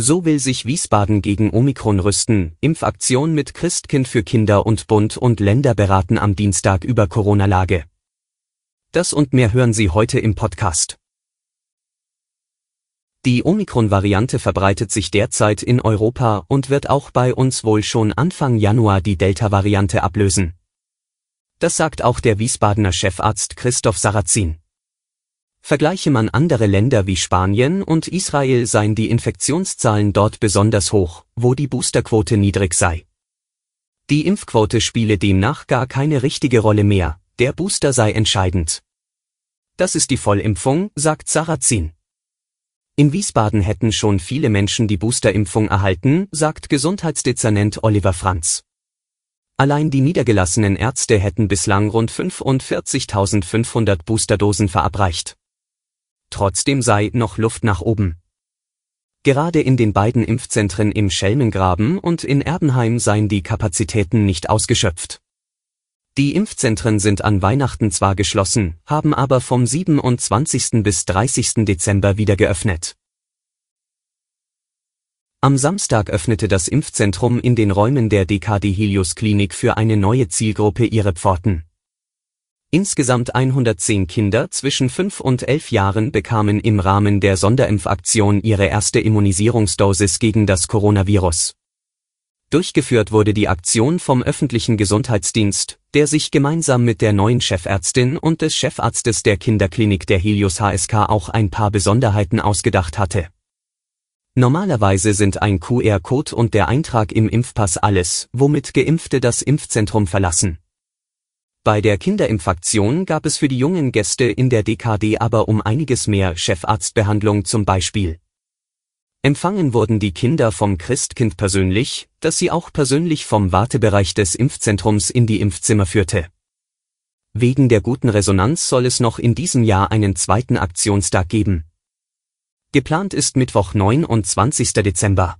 So will sich Wiesbaden gegen Omikron rüsten. Impfaktion mit Christkind für Kinder und Bund und Länder beraten am Dienstag über Corona-Lage. Das und mehr hören Sie heute im Podcast. Die Omikron-Variante verbreitet sich derzeit in Europa und wird auch bei uns wohl schon Anfang Januar die Delta-Variante ablösen. Das sagt auch der Wiesbadener Chefarzt Christoph Sarrazin. Vergleiche man andere Länder wie Spanien und Israel seien die Infektionszahlen dort besonders hoch, wo die Boosterquote niedrig sei. Die Impfquote spiele demnach gar keine richtige Rolle mehr, der Booster sei entscheidend. Das ist die Vollimpfung, sagt Sarrazin. In Wiesbaden hätten schon viele Menschen die Boosterimpfung erhalten, sagt Gesundheitsdezernent Oliver Franz. Allein die niedergelassenen Ärzte hätten bislang rund 45.500 Boosterdosen verabreicht. Trotzdem sei noch Luft nach oben. Gerade in den beiden Impfzentren im Schelmengraben und in Erbenheim seien die Kapazitäten nicht ausgeschöpft. Die Impfzentren sind an Weihnachten zwar geschlossen, haben aber vom 27. bis 30. Dezember wieder geöffnet. Am Samstag öffnete das Impfzentrum in den Räumen der DKD Helios Klinik für eine neue Zielgruppe ihre Pforten. Insgesamt 110 Kinder zwischen 5 und 11 Jahren bekamen im Rahmen der Sonderimpfaktion ihre erste Immunisierungsdosis gegen das Coronavirus. Durchgeführt wurde die Aktion vom öffentlichen Gesundheitsdienst, der sich gemeinsam mit der neuen Chefärztin und des Chefarztes der Kinderklinik der Helios HSK auch ein paar Besonderheiten ausgedacht hatte. Normalerweise sind ein QR-Code und der Eintrag im Impfpass alles, womit Geimpfte das Impfzentrum verlassen. Bei der Kinderimpfaktion gab es für die jungen Gäste in der DKD aber um einiges mehr Chefarztbehandlung zum Beispiel. Empfangen wurden die Kinder vom Christkind persönlich, das sie auch persönlich vom Wartebereich des Impfzentrums in die Impfzimmer führte. Wegen der guten Resonanz soll es noch in diesem Jahr einen zweiten Aktionstag geben. Geplant ist Mittwoch 29. Dezember.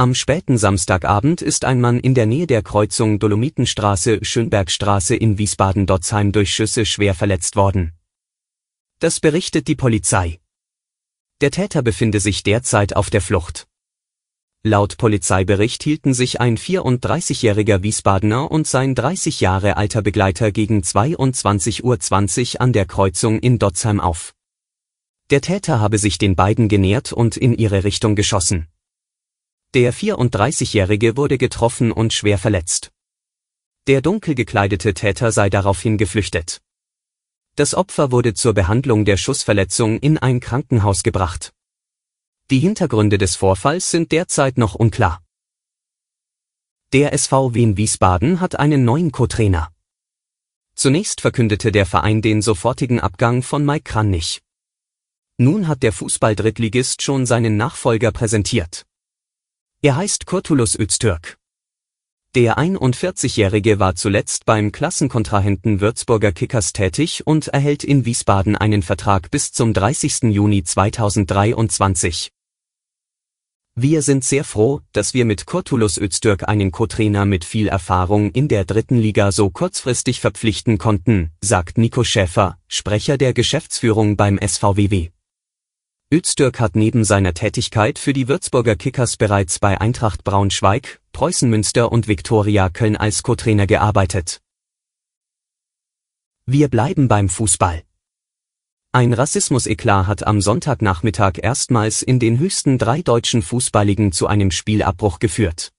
Am späten Samstagabend ist ein Mann in der Nähe der Kreuzung Dolomitenstraße-Schönbergstraße in Wiesbaden-Dotzheim durch Schüsse schwer verletzt worden. Das berichtet die Polizei. Der Täter befinde sich derzeit auf der Flucht. Laut Polizeibericht hielten sich ein 34-jähriger Wiesbadener und sein 30 Jahre alter Begleiter gegen 22.20 Uhr an der Kreuzung in Dotzheim auf. Der Täter habe sich den beiden genähert und in ihre Richtung geschossen. Der 34-Jährige wurde getroffen und schwer verletzt. Der dunkel gekleidete Täter sei daraufhin geflüchtet. Das Opfer wurde zur Behandlung der Schussverletzung in ein Krankenhaus gebracht. Die Hintergründe des Vorfalls sind derzeit noch unklar. Der SV Wien Wiesbaden hat einen neuen Co-Trainer. Zunächst verkündete der Verein den sofortigen Abgang von Mike Kranich. Nun hat der Fußball-Drittligist schon seinen Nachfolger präsentiert. Er heißt Kurtulus Öztürk. Der 41-Jährige war zuletzt beim Klassenkontrahenten Würzburger Kickers tätig und erhält in Wiesbaden einen Vertrag bis zum 30. Juni 2023. Wir sind sehr froh, dass wir mit Kurtulus Öztürk einen Co-Trainer mit viel Erfahrung in der dritten Liga so kurzfristig verpflichten konnten, sagt Nico Schäfer, Sprecher der Geschäftsführung beim SVWW. Öztürk hat neben seiner Tätigkeit für die Würzburger Kickers bereits bei Eintracht Braunschweig, Preußen Münster und Viktoria Köln als Co-Trainer gearbeitet. Wir bleiben beim Fußball. Ein Rassismus-Eklat hat am Sonntagnachmittag erstmals in den höchsten drei deutschen Fußballligen zu einem Spielabbruch geführt.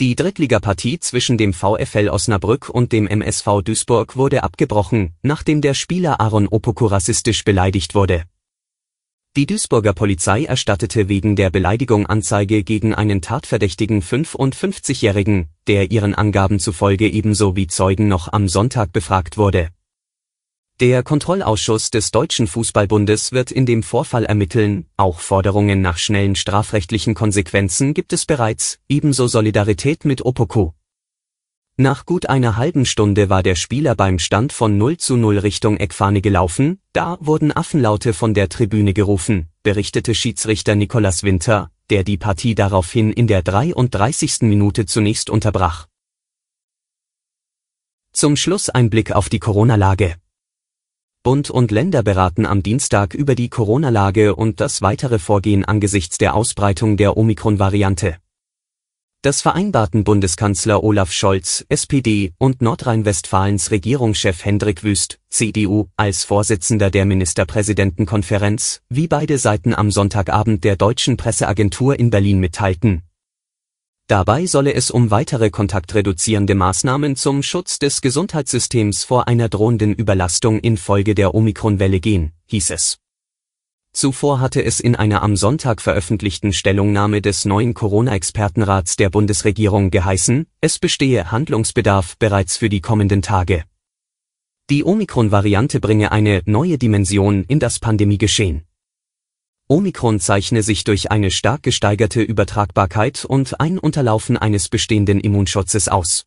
Die Drittligapartie zwischen dem VfL Osnabrück und dem MSV Duisburg wurde abgebrochen, nachdem der Spieler Aaron Opoku rassistisch beleidigt wurde. Die Duisburger Polizei erstattete wegen der Beleidigung Anzeige gegen einen tatverdächtigen 55-Jährigen, der ihren Angaben zufolge ebenso wie Zeugen noch am Sonntag befragt wurde. Der Kontrollausschuss des Deutschen Fußballbundes wird in dem Vorfall ermitteln, auch Forderungen nach schnellen strafrechtlichen Konsequenzen gibt es bereits, ebenso Solidarität mit Opoko. Nach gut einer halben Stunde war der Spieler beim Stand von 0 zu 0 Richtung Eckfahne gelaufen, da wurden Affenlaute von der Tribüne gerufen, berichtete Schiedsrichter Nicolas Winter, der die Partie daraufhin in der 33. Minute zunächst unterbrach. Zum Schluss ein Blick auf die Corona-Lage. Bund und Länder beraten am Dienstag über die Corona-Lage und das weitere Vorgehen angesichts der Ausbreitung der Omikron-Variante. Das vereinbarten Bundeskanzler Olaf Scholz, SPD, und Nordrhein-Westfalens Regierungschef Hendrik Wüst, CDU, als Vorsitzender der Ministerpräsidentenkonferenz, wie beide Seiten am Sonntagabend der deutschen Presseagentur in Berlin mitteilten. Dabei solle es um weitere kontaktreduzierende Maßnahmen zum Schutz des Gesundheitssystems vor einer drohenden Überlastung infolge der Omikronwelle gehen, hieß es. Zuvor hatte es in einer am Sonntag veröffentlichten Stellungnahme des neuen Corona-Expertenrats der Bundesregierung geheißen, es bestehe Handlungsbedarf bereits für die kommenden Tage. Die Omikron-Variante bringe eine neue Dimension in das Pandemiegeschehen. Omikron zeichne sich durch eine stark gesteigerte Übertragbarkeit und ein Unterlaufen eines bestehenden Immunschutzes aus